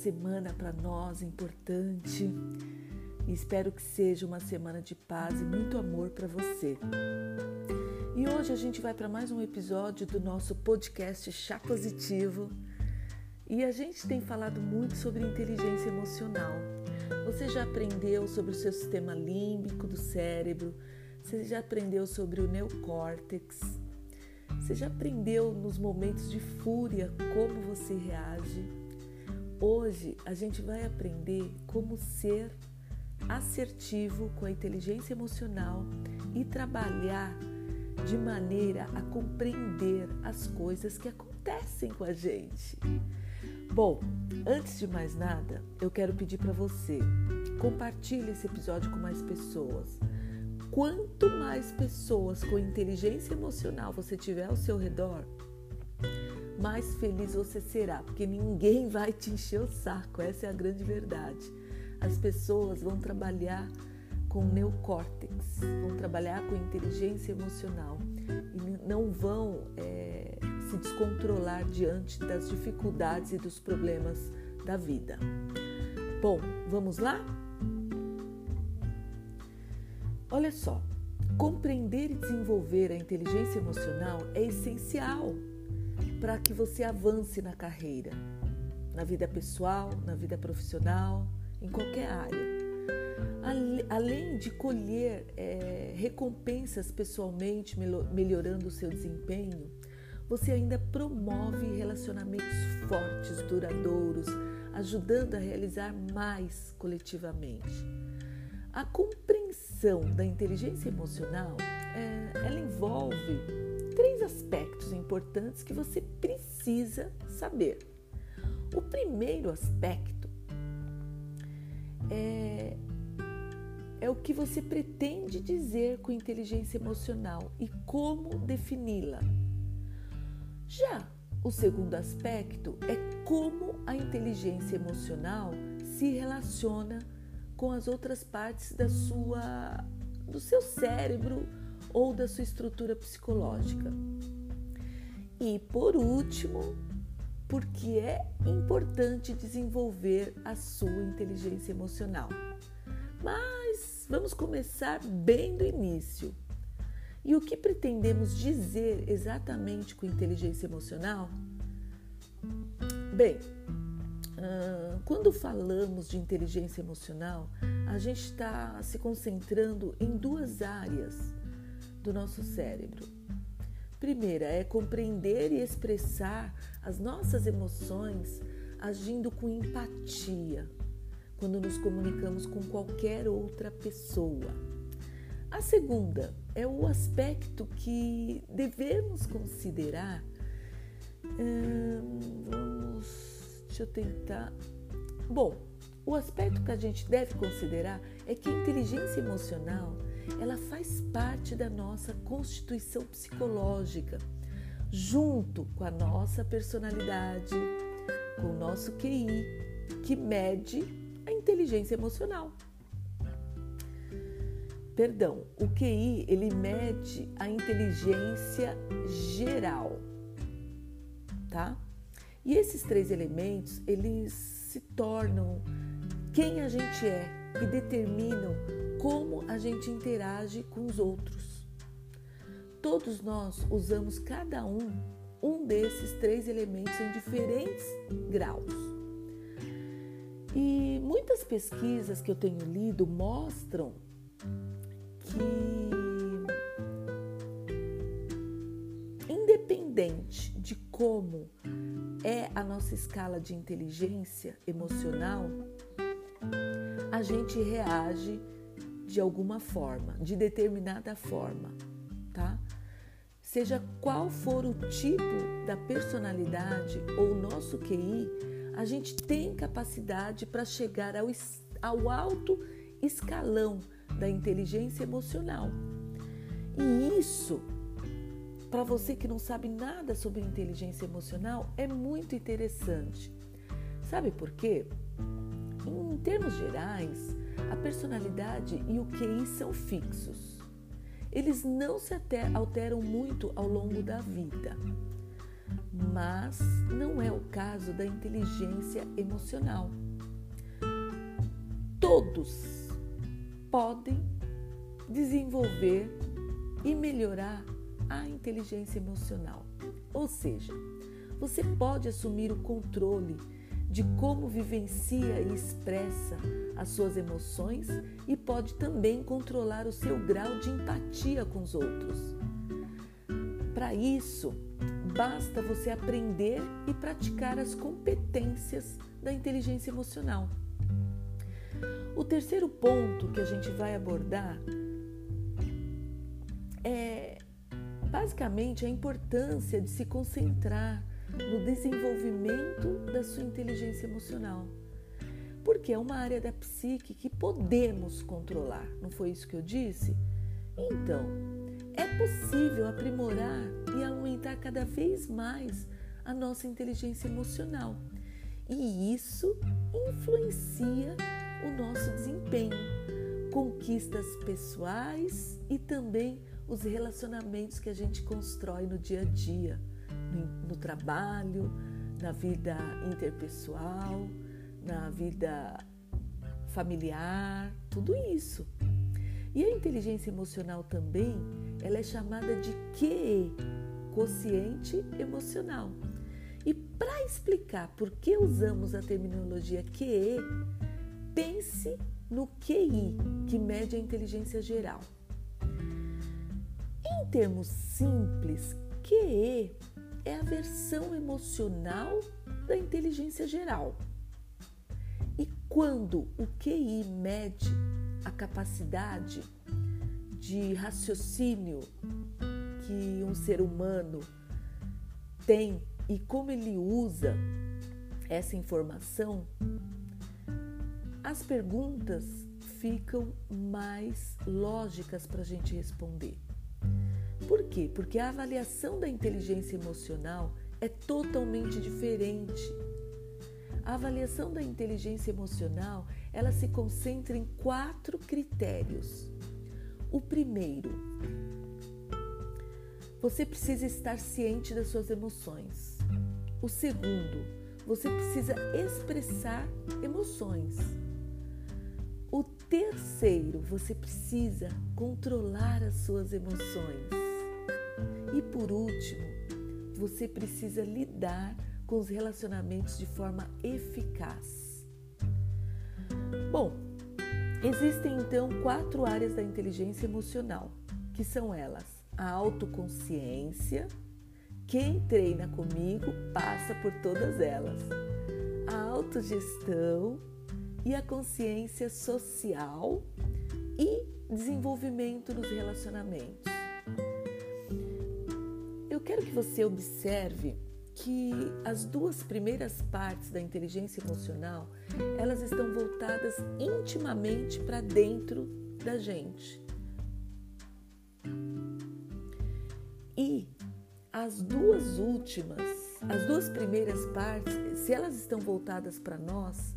semana para nós importante e espero que seja uma semana de paz e muito amor para você. E hoje a gente vai para mais um episódio do nosso podcast Chá Positivo e a gente tem falado muito sobre inteligência emocional. Você já aprendeu sobre o seu sistema límbico do cérebro? Você já aprendeu sobre o neocórtex? Você já aprendeu nos momentos de fúria como você reage? Hoje a gente vai aprender como ser assertivo com a inteligência emocional e trabalhar de maneira a compreender as coisas que acontecem com a gente. Bom, antes de mais nada, eu quero pedir para você compartilhe esse episódio com mais pessoas. Quanto mais pessoas com inteligência emocional você tiver ao seu redor, mais feliz você será, porque ninguém vai te encher o saco, essa é a grande verdade. As pessoas vão trabalhar com neocórtex, vão trabalhar com inteligência emocional e não vão é, se descontrolar diante das dificuldades e dos problemas da vida. Bom, vamos lá? Olha só, compreender e desenvolver a inteligência emocional é essencial para que você avance na carreira, na vida pessoal, na vida profissional, em qualquer área. Além de colher é, recompensas pessoalmente, melhorando o seu desempenho, você ainda promove relacionamentos fortes, duradouros, ajudando a realizar mais coletivamente. A compreensão da inteligência emocional, é, ela envolve três aspectos importantes que você precisa saber. O primeiro aspecto é, é o que você pretende dizer com inteligência emocional e como defini-la. Já o segundo aspecto é como a inteligência emocional se relaciona com as outras partes da sua do seu cérebro ou da sua estrutura psicológica. E por último, porque é importante desenvolver a sua inteligência emocional. Mas vamos começar bem do início. E o que pretendemos dizer exatamente com inteligência emocional? Bem, quando falamos de inteligência emocional, a gente está se concentrando em duas áreas do nosso cérebro. Primeira é compreender e expressar as nossas emoções agindo com empatia quando nos comunicamos com qualquer outra pessoa. A segunda é o aspecto que devemos considerar. Hum, vamos, deixa eu tentar. Bom, o aspecto que a gente deve considerar é que a inteligência emocional ela faz parte da nossa constituição psicológica, junto com a nossa personalidade, com o nosso QI, que mede a inteligência emocional. Perdão, o QI ele mede a inteligência geral, tá? E esses três elementos eles se tornam quem a gente é e determinam como a gente interage com os outros. Todos nós usamos cada um um desses três elementos em diferentes graus. E muitas pesquisas que eu tenho lido mostram que, independente de como é a nossa escala de inteligência emocional, a gente reage de alguma forma, de determinada forma, tá? Seja qual for o tipo da personalidade ou nosso QI, a gente tem capacidade para chegar ao, ao alto escalão da inteligência emocional. E isso, para você que não sabe nada sobre inteligência emocional, é muito interessante. Sabe por quê? Em termos gerais, a personalidade e o QI são fixos. Eles não se alteram muito ao longo da vida. mas não é o caso da inteligência emocional. Todos podem desenvolver e melhorar a inteligência emocional. Ou seja, você pode assumir o controle de como vivencia e expressa as suas emoções e pode também controlar o seu grau de empatia com os outros. Para isso, basta você aprender e praticar as competências da inteligência emocional. O terceiro ponto que a gente vai abordar é basicamente a importância de se concentrar no desenvolvimento da sua inteligência emocional. Porque é uma área da psique que podemos controlar, não foi isso que eu disse? Então, é possível aprimorar e aumentar cada vez mais a nossa inteligência emocional. E isso influencia o nosso desempenho, conquistas pessoais e também os relacionamentos que a gente constrói no dia a dia, no, trabalho, na vida interpessoal, na vida familiar, tudo isso. E a inteligência emocional também, ela é chamada de QE, quociente emocional. E para explicar por que usamos a terminologia QE, pense no QI, que mede a inteligência geral. Em termos simples, QE é a versão emocional da inteligência geral. E quando o QI mede a capacidade de raciocínio que um ser humano tem e como ele usa essa informação, as perguntas ficam mais lógicas para a gente responder. Por quê? Porque a avaliação da inteligência emocional é totalmente diferente. A avaliação da inteligência emocional, ela se concentra em quatro critérios. O primeiro, você precisa estar ciente das suas emoções. O segundo, você precisa expressar emoções. O terceiro, você precisa controlar as suas emoções. E por último, você precisa lidar com os relacionamentos de forma eficaz. Bom, existem então quatro áreas da inteligência emocional, que são elas: a autoconsciência. Quem treina comigo passa por todas elas. A autogestão e a consciência social e desenvolvimento nos relacionamentos eu quero que você observe que as duas primeiras partes da inteligência emocional, elas estão voltadas intimamente para dentro da gente. E as duas últimas, as duas primeiras partes, se elas estão voltadas para nós,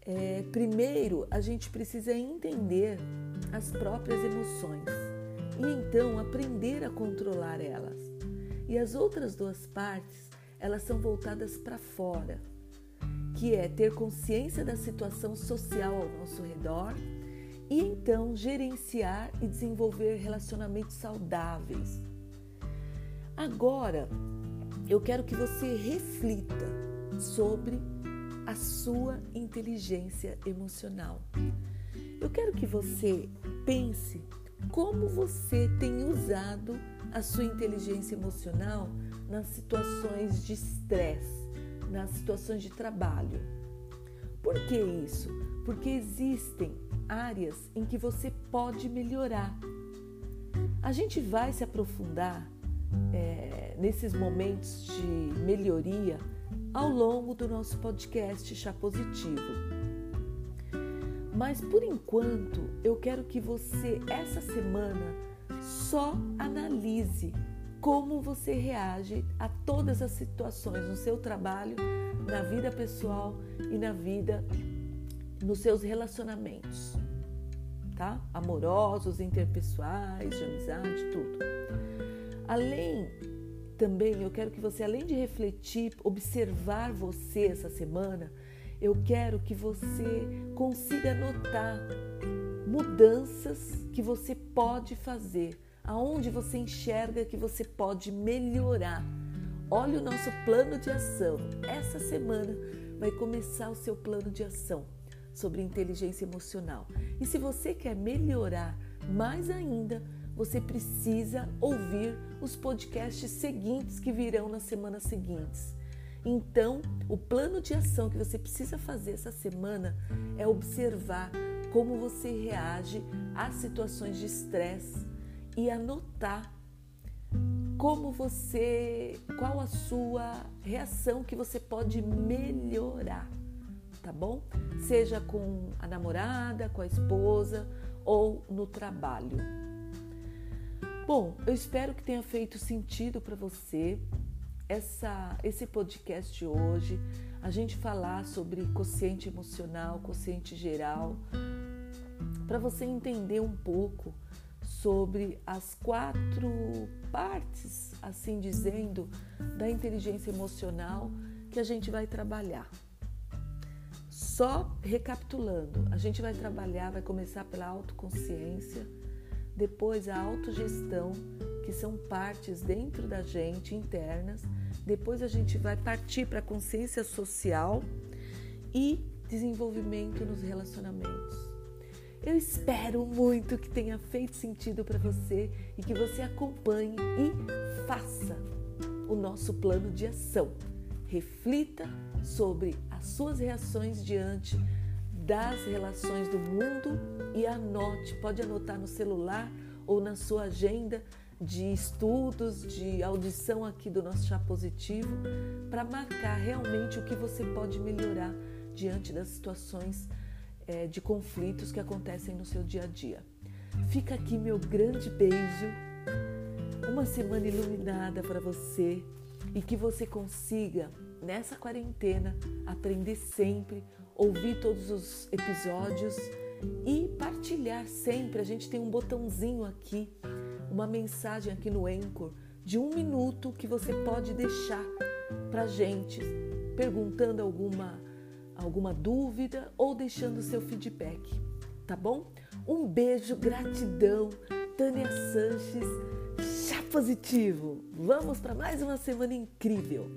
é, primeiro a gente precisa entender as próprias emoções e então aprender a controlar elas. E as outras duas partes, elas são voltadas para fora, que é ter consciência da situação social ao nosso redor e então gerenciar e desenvolver relacionamentos saudáveis. Agora, eu quero que você reflita sobre a sua inteligência emocional. Eu quero que você pense como você tem usado a sua inteligência emocional nas situações de estresse, nas situações de trabalho. Por que isso? Porque existem áreas em que você pode melhorar. A gente vai se aprofundar é, nesses momentos de melhoria ao longo do nosso podcast Chá Positivo. Mas por enquanto, eu quero que você, essa semana, só analise como você reage a todas as situações no seu trabalho, na vida pessoal e na vida, nos seus relacionamentos, tá? Amorosos, interpessoais, de amizade, tudo. Além também eu quero que você, além de refletir, observar você essa semana, eu quero que você consiga notar mudanças que você pode fazer, aonde você enxerga que você pode melhorar. Olha o nosso plano de ação. Essa semana vai começar o seu plano de ação sobre inteligência emocional. E se você quer melhorar mais ainda, você precisa ouvir os podcasts seguintes que virão nas semanas seguintes. Então, o plano de ação que você precisa fazer essa semana é observar como você reage às situações de estresse e anotar como você, qual a sua reação que você pode melhorar, tá bom? Seja com a namorada, com a esposa ou no trabalho. Bom, eu espero que tenha feito sentido para você essa, esse podcast hoje. A gente falar sobre consciente emocional, consciente geral, para você entender um pouco sobre as quatro partes, assim dizendo, da inteligência emocional que a gente vai trabalhar. Só recapitulando, a gente vai trabalhar, vai começar pela autoconsciência depois a autogestão, que são partes dentro da gente internas, depois a gente vai partir para a consciência social e desenvolvimento nos relacionamentos. Eu espero muito que tenha feito sentido para você e que você acompanhe e faça o nosso plano de ação. Reflita sobre as suas reações diante das relações do mundo e anote, pode anotar no celular ou na sua agenda de estudos, de audição aqui do nosso chá positivo, para marcar realmente o que você pode melhorar diante das situações é, de conflitos que acontecem no seu dia a dia. Fica aqui meu grande beijo, uma semana iluminada para você e que você consiga, nessa quarentena, aprender sempre ouvir todos os episódios e partilhar sempre. A gente tem um botãozinho aqui, uma mensagem aqui no Anchor de um minuto que você pode deixar para gente, perguntando alguma alguma dúvida ou deixando seu feedback, tá bom? Um beijo, gratidão, Tânia Sanches, chá positivo. Vamos para mais uma semana incrível.